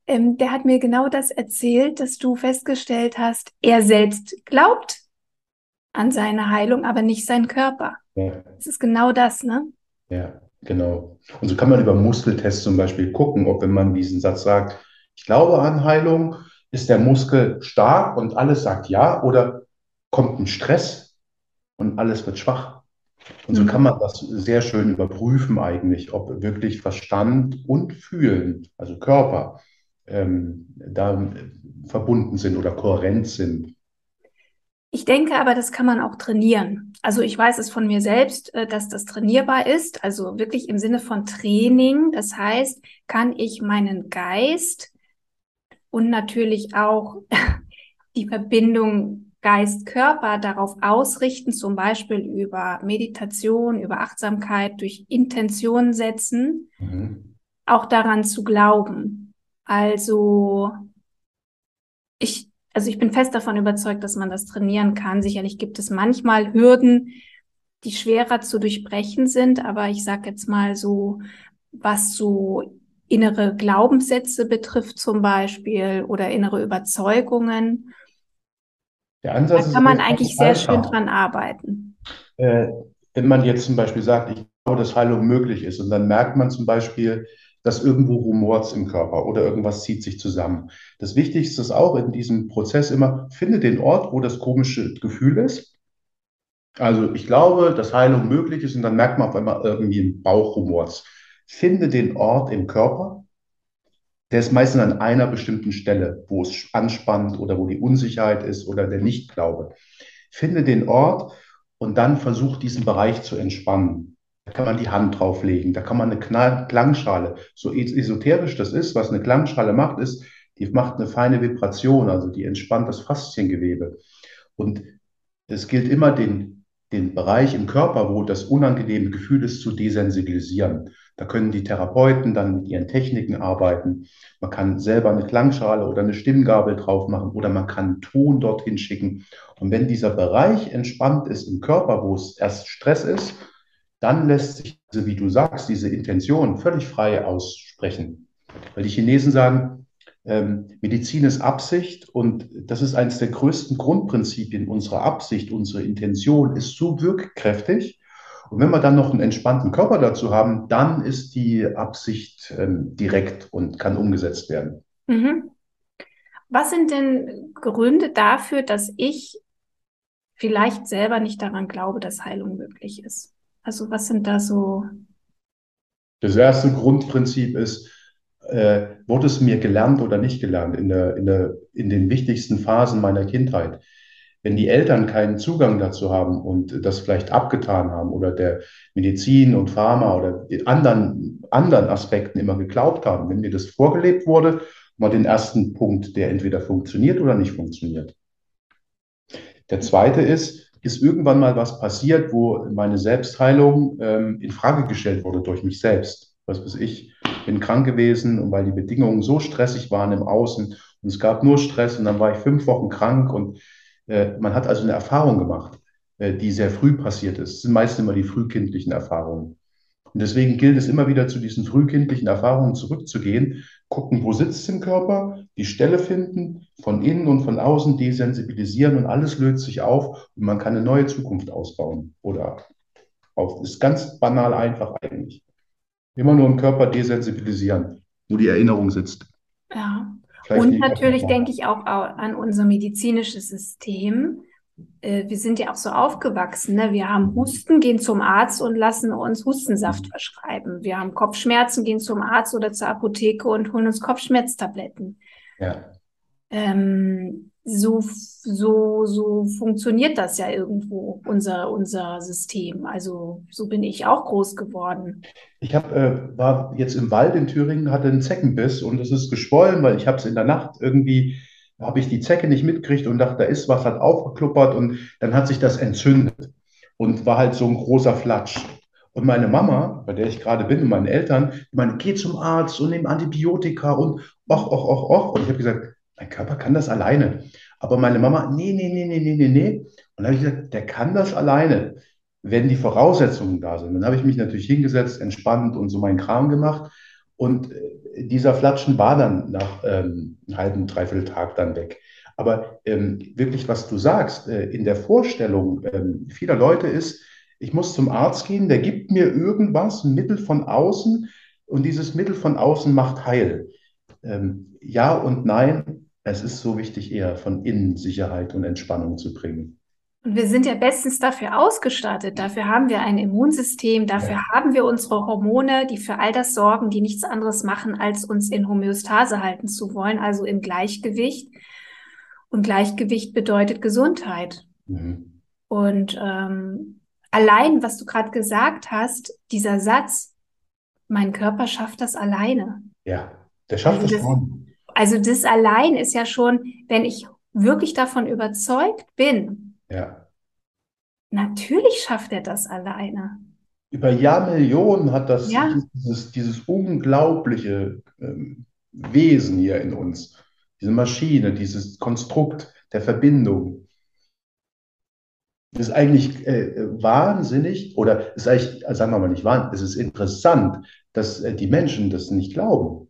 ähm, der hat mir genau das erzählt, dass du festgestellt hast, er selbst glaubt an seine Heilung, aber nicht sein Körper. Ja. Das ist genau das, ne? Ja, genau. Und so kann man über Muskeltests zum Beispiel gucken, ob wenn man diesen Satz sagt, ich glaube an Heilung, ist der Muskel stark und alles sagt ja oder kommt ein Stress und alles wird schwach. Und so mhm. kann man das sehr schön überprüfen eigentlich, ob wirklich Verstand und Fühlen, also Körper, ähm, da verbunden sind oder kohärent sind. Ich denke aber, das kann man auch trainieren. Also ich weiß es von mir selbst, äh, dass das trainierbar ist, also wirklich im Sinne von Training. Das heißt, kann ich meinen Geist und natürlich auch die Verbindung Geist-Körper darauf ausrichten, zum Beispiel über Meditation, über Achtsamkeit, durch Intention setzen, mhm. auch daran zu glauben. Also ich, also ich bin fest davon überzeugt, dass man das trainieren kann. Sicherlich gibt es manchmal Hürden, die schwerer zu durchbrechen sind, aber ich sage jetzt mal so, was so innere Glaubenssätze betrifft zum Beispiel oder innere Überzeugungen. Der Ansatz da kann man eigentlich sehr schön dran arbeiten. Äh, wenn man jetzt zum Beispiel sagt, ich glaube, dass Heilung möglich ist und dann merkt man zum Beispiel, dass irgendwo rumort im Körper oder irgendwas zieht sich zusammen. Das Wichtigste ist auch in diesem Prozess immer, finde den Ort, wo das komische Gefühl ist. Also ich glaube, dass Heilung möglich ist und dann merkt man auf einmal irgendwie im Bauch rumort. Finde den Ort im Körper. Der ist meistens an einer bestimmten Stelle, wo es anspannt oder wo die Unsicherheit ist oder der Nichtglaube. Finde den Ort und dann versuch diesen Bereich zu entspannen. Da kann man die Hand drauflegen, da kann man eine Klangschale, so esoterisch das ist, was eine Klangschale macht, ist, die macht eine feine Vibration, also die entspannt das Fasziengewebe. Und es gilt immer, den, den Bereich im Körper, wo das unangenehme Gefühl ist, zu desensibilisieren. Da können die Therapeuten dann mit ihren Techniken arbeiten. Man kann selber eine Klangschale oder eine Stimmgabel drauf machen oder man kann Ton dorthin schicken. Und wenn dieser Bereich entspannt ist im Körper, wo es erst Stress ist, dann lässt sich, also wie du sagst, diese Intention völlig frei aussprechen. Weil die Chinesen sagen, ähm, Medizin ist Absicht und das ist eines der größten Grundprinzipien unserer Absicht, unsere Intention ist so wirkkräftig Und wenn wir dann noch einen entspannten Körper dazu haben, dann ist die Absicht ähm, direkt und kann umgesetzt werden. Mhm. Was sind denn Gründe dafür, dass ich vielleicht selber nicht daran glaube, dass Heilung möglich ist? Also was sind da so? Das erste Grundprinzip ist, äh, wurde es mir gelernt oder nicht gelernt in der, in der, in den wichtigsten Phasen meiner Kindheit? Wenn die Eltern keinen Zugang dazu haben und das vielleicht abgetan haben oder der Medizin und Pharma oder anderen, anderen Aspekten immer geglaubt haben, wenn mir das vorgelebt wurde, mal den ersten Punkt, der entweder funktioniert oder nicht funktioniert. Der zweite ist, ist irgendwann mal was passiert, wo meine Selbstheilung ähm, in Frage gestellt wurde durch mich selbst. Was weiß ich, bin krank gewesen und weil die Bedingungen so stressig waren im Außen und es gab nur Stress und dann war ich fünf Wochen krank und man hat also eine Erfahrung gemacht, äh, die sehr früh passiert ist. Das sind meist immer die frühkindlichen Erfahrungen. Und deswegen gilt es immer wieder zu diesen frühkindlichen Erfahrungen zurückzugehen, gucken, wo sitzt es im Körper, die Stelle finden, von innen und von außen desensibilisieren und alles löst sich auf und man kann eine neue Zukunft ausbauen oder auf. Ist ganz banal einfach eigentlich. Immer nur im Körper desensibilisieren, wo die Erinnerung sitzt. Ja. Vielleicht und natürlich denke ich auch an unser medizinisches System äh, wir sind ja auch so aufgewachsen. Ne? Wir haben Husten, gehen zum Arzt und lassen uns Hustensaft verschreiben. Wir haben Kopfschmerzen, gehen zum Arzt oder zur Apotheke und holen uns Kopfschmerztabletten. Ja. Ähm, so, so, so funktioniert das ja irgendwo, unser, unser System. Also so bin ich auch groß geworden. Ich hab, äh, war jetzt im Wald in Thüringen, hatte einen Zeckenbiss und es ist geschwollen, weil ich habe es in der Nacht irgendwie habe ich die Zecke nicht mitgekriegt und dachte, da ist was, hat aufgekluppert und dann hat sich das entzündet und war halt so ein großer Flatsch. Und meine Mama, bei der ich gerade bin, und meine Eltern, die meinen, geh zum Arzt und nimm Antibiotika und och, och, och, och. Und ich habe gesagt, mein Körper kann das alleine. Aber meine Mama, nee, nee, nee, nee, nee, nee. Und dann habe ich gesagt, der kann das alleine, wenn die Voraussetzungen da sind. Dann habe ich mich natürlich hingesetzt, entspannt und so meinen Kram gemacht. Und äh, dieser Flatschen war dann nach ähm, einem halben, dreiviertel Tag dann weg. Aber ähm, wirklich, was du sagst, äh, in der Vorstellung ähm, vieler Leute ist, ich muss zum Arzt gehen, der gibt mir irgendwas, ein Mittel von außen und dieses Mittel von außen macht heil. Ähm, ja und nein, es ist so wichtig, eher von innen Sicherheit und Entspannung zu bringen. Und wir sind ja bestens dafür ausgestattet. Dafür haben wir ein Immunsystem, dafür ja. haben wir unsere Hormone, die für all das sorgen, die nichts anderes machen, als uns in Homöostase halten zu wollen, also im Gleichgewicht. Und Gleichgewicht bedeutet Gesundheit. Mhm. Und ähm, allein, was du gerade gesagt hast, dieser Satz, mein Körper schafft das alleine. Ja, der schafft also das schon. Also das allein ist ja schon, wenn ich wirklich davon überzeugt bin, ja. Natürlich schafft er das alleine. Über Jahrmillionen hat das ja. dieses, dieses unglaubliche ähm, Wesen hier in uns, diese Maschine, dieses Konstrukt der Verbindung. Das ist eigentlich äh, wahnsinnig, oder ist eigentlich, sagen wir mal nicht wahnsinnig, es ist interessant, dass äh, die Menschen das nicht glauben.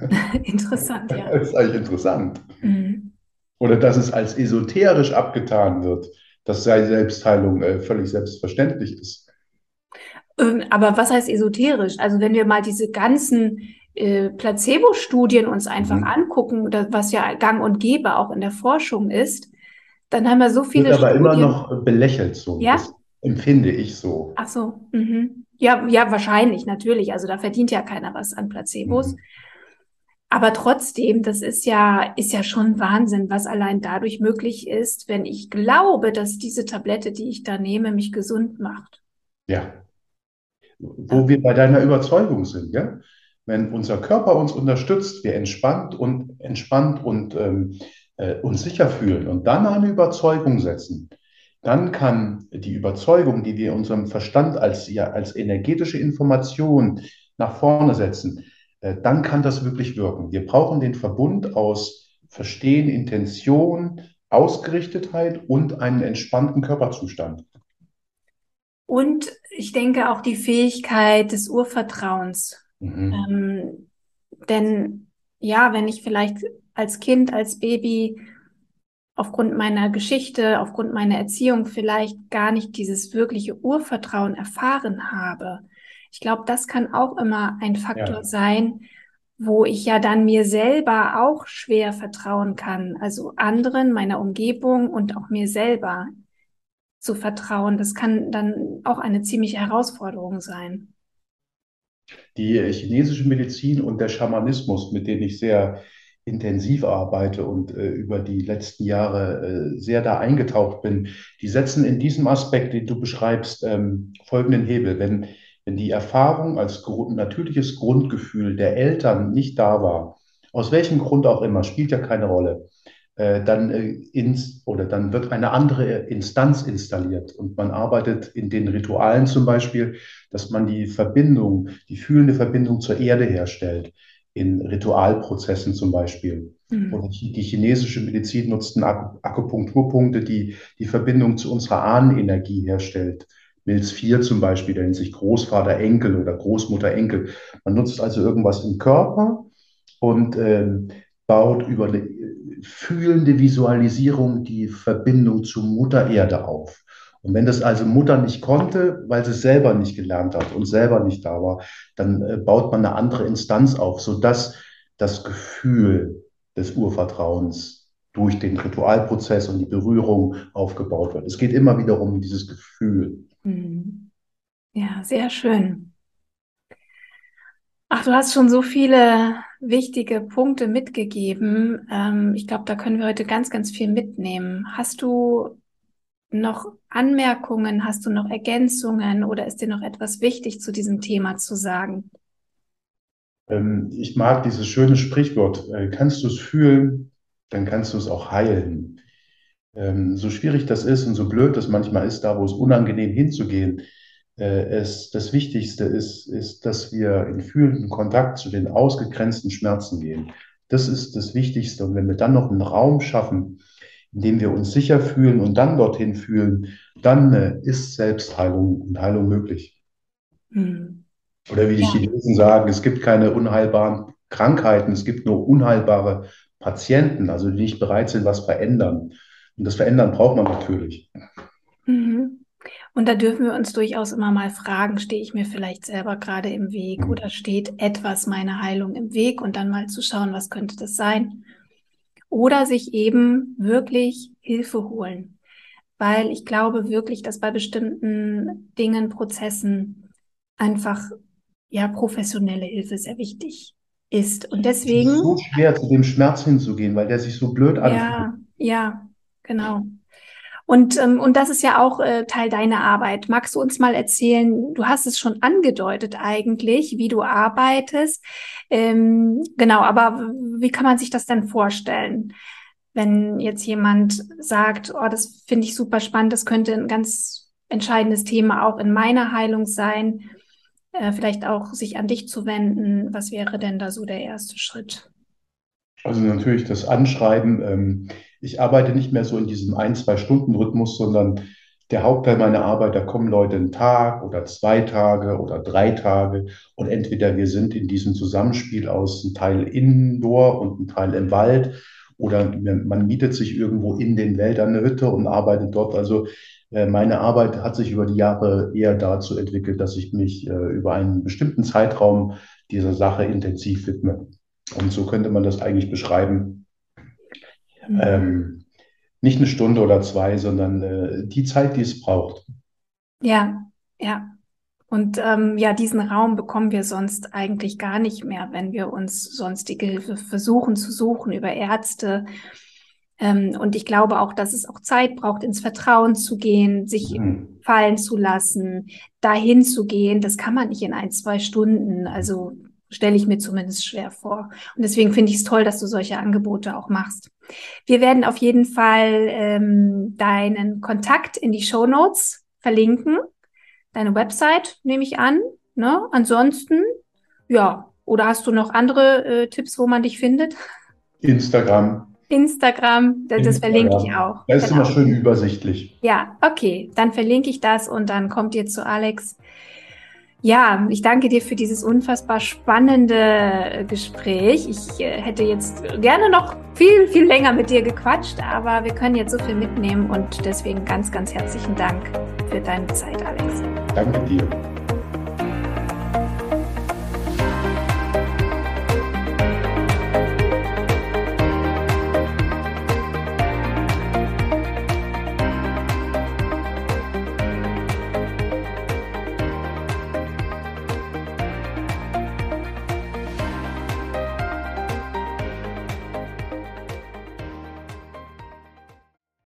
interessant, ja. Das ist eigentlich interessant. Mhm oder dass es als esoterisch abgetan wird, dass sei Selbstheilung äh, völlig selbstverständlich ist. Ähm, aber was heißt esoterisch? Also wenn wir mal diese ganzen äh, Placebo-Studien uns einfach mhm. angucken, was ja gang und gäbe auch in der Forschung ist, dann haben wir so viele Wird aber Studien. immer noch belächelt so. Ja? Das empfinde ich so. Ach so. Mhm. Ja, ja, wahrscheinlich, natürlich. Also da verdient ja keiner was an Placebos. Mhm. Aber trotzdem, das ist ja, ist ja schon Wahnsinn, was allein dadurch möglich ist, wenn ich glaube, dass diese Tablette, die ich da nehme, mich gesund macht. Ja. Wo ja. wir bei deiner Überzeugung sind, ja. Wenn unser Körper uns unterstützt, wir entspannt und entspannt und ähm, äh, uns sicher fühlen und dann eine Überzeugung setzen, dann kann die Überzeugung, die wir unserem Verstand als, ja, als energetische Information nach vorne setzen, dann kann das wirklich wirken. Wir brauchen den Verbund aus Verstehen, Intention, Ausgerichtetheit und einen entspannten Körperzustand. Und ich denke auch die Fähigkeit des Urvertrauens. Mhm. Ähm, denn ja, wenn ich vielleicht als Kind, als Baby aufgrund meiner Geschichte, aufgrund meiner Erziehung vielleicht gar nicht dieses wirkliche Urvertrauen erfahren habe. Ich glaube, das kann auch immer ein Faktor ja. sein, wo ich ja dann mir selber auch schwer vertrauen kann. Also anderen, meiner Umgebung und auch mir selber zu vertrauen. Das kann dann auch eine ziemliche Herausforderung sein. Die chinesische Medizin und der Schamanismus, mit denen ich sehr intensiv arbeite und äh, über die letzten Jahre äh, sehr da eingetaucht bin, die setzen in diesem Aspekt, den du beschreibst, ähm, folgenden Hebel. Wenn, wenn die Erfahrung als natürliches Grundgefühl der Eltern nicht da war, aus welchem Grund auch immer, spielt ja keine Rolle, äh, dann, äh, ins, oder dann wird eine andere Instanz installiert und man arbeitet in den Ritualen zum Beispiel, dass man die Verbindung, die fühlende Verbindung zur Erde herstellt in Ritualprozessen zum Beispiel. Mhm. Und die chinesische Medizin nutzt Akupunkturpunkte, die die Verbindung zu unserer Ahnenenergie herstellt. Milz 4 zum Beispiel, der nennt sich Großvater Enkel oder Großmutter Enkel. Man nutzt also irgendwas im Körper und äh, baut über eine fühlende Visualisierung die Verbindung zu Mutter Erde auf. Und wenn das also Mutter nicht konnte, weil sie es selber nicht gelernt hat und selber nicht da war, dann äh, baut man eine andere Instanz auf, sodass das Gefühl des Urvertrauens durch den Ritualprozess und die Berührung aufgebaut wird. Es geht immer wieder um dieses Gefühl. Mhm. Ja, sehr schön. Ach, du hast schon so viele wichtige Punkte mitgegeben. Ähm, ich glaube, da können wir heute ganz, ganz viel mitnehmen. Hast du noch Anmerkungen? Hast du noch Ergänzungen oder ist dir noch etwas wichtig zu diesem Thema zu sagen? Ähm, ich mag dieses schöne Sprichwort, äh, kannst du es fühlen, dann kannst du es auch heilen. Ähm, so schwierig das ist und so blöd das manchmal ist, da wo es unangenehm hinzugehen, äh, es, das Wichtigste ist, ist, dass wir in fühlenden Kontakt zu den ausgegrenzten Schmerzen gehen. Das ist das Wichtigste. Und wenn wir dann noch einen Raum schaffen, in dem wir uns sicher fühlen und dann dorthin fühlen, dann äh, ist Selbstheilung und Heilung möglich. Mhm. Oder wie die ja. Chinesen sagen, es gibt keine unheilbaren Krankheiten, es gibt nur unheilbare Patienten, also die nicht bereit sind, was verändern. Und das Verändern braucht man natürlich. Mhm. Und da dürfen wir uns durchaus immer mal fragen, stehe ich mir vielleicht selber gerade im Weg mhm. oder steht etwas meiner Heilung im Weg und dann mal zu schauen, was könnte das sein? Oder sich eben wirklich Hilfe holen. Weil ich glaube wirklich, dass bei bestimmten Dingen, Prozessen einfach ja professionelle Hilfe sehr wichtig ist. Und deswegen. Es ist so schwer, zu dem Schmerz hinzugehen, weil der sich so blöd anfühlt. Ja, ja, genau. Und, ähm, und das ist ja auch äh, Teil deiner Arbeit. Magst du uns mal erzählen, du hast es schon angedeutet eigentlich, wie du arbeitest. Ähm, genau, aber wie kann man sich das denn vorstellen? Wenn jetzt jemand sagt, oh, das finde ich super spannend, das könnte ein ganz entscheidendes Thema auch in meiner Heilung sein, äh, vielleicht auch sich an dich zu wenden. Was wäre denn da so der erste Schritt? Also natürlich das Anschreiben. Ähm, ich arbeite nicht mehr so in diesem ein, zwei Stunden Rhythmus, sondern der Hauptteil meiner Arbeit, da kommen Leute einen Tag oder zwei Tage oder drei Tage und entweder wir sind in diesem Zusammenspiel aus einem Teil indoor und einem Teil im Wald oder man mietet sich irgendwo in den Wäldern eine Hütte und arbeitet dort. Also äh, meine Arbeit hat sich über die Jahre eher dazu entwickelt, dass ich mich äh, über einen bestimmten Zeitraum dieser Sache intensiv widme. Und so könnte man das eigentlich beschreiben. Mhm. Ähm, nicht eine Stunde oder zwei, sondern äh, die Zeit, die es braucht. Ja, ja. Und ähm, ja, diesen Raum bekommen wir sonst eigentlich gar nicht mehr, wenn wir uns sonstige Hilfe versuchen zu suchen über Ärzte. Ähm, und ich glaube auch, dass es auch Zeit braucht, ins Vertrauen zu gehen, sich mhm. fallen zu lassen, dahin zu gehen. Das kann man nicht in ein, zwei Stunden. Also stelle ich mir zumindest schwer vor. Und deswegen finde ich es toll, dass du solche Angebote auch machst. Wir werden auf jeden Fall ähm, deinen Kontakt in die Show Notes verlinken. Deine Website nehme ich an. Ne? Ansonsten, ja, oder hast du noch andere äh, Tipps, wo man dich findet? Instagram. Instagram, das, das verlinke ich auch. Das ist genau. immer schön übersichtlich. Ja, okay, dann verlinke ich das und dann kommt ihr zu Alex Ja, ich danke dir für dieses unfassbar spannende äh, Gespräch. Ich äh, hätte jetzt gerne noch viel, viel länger mit dir gequatscht, aber wir können jetzt so viel mitnehmen und deswegen ganz, ganz herzlichen Dank für deine Zeit, Alex. Danke dir.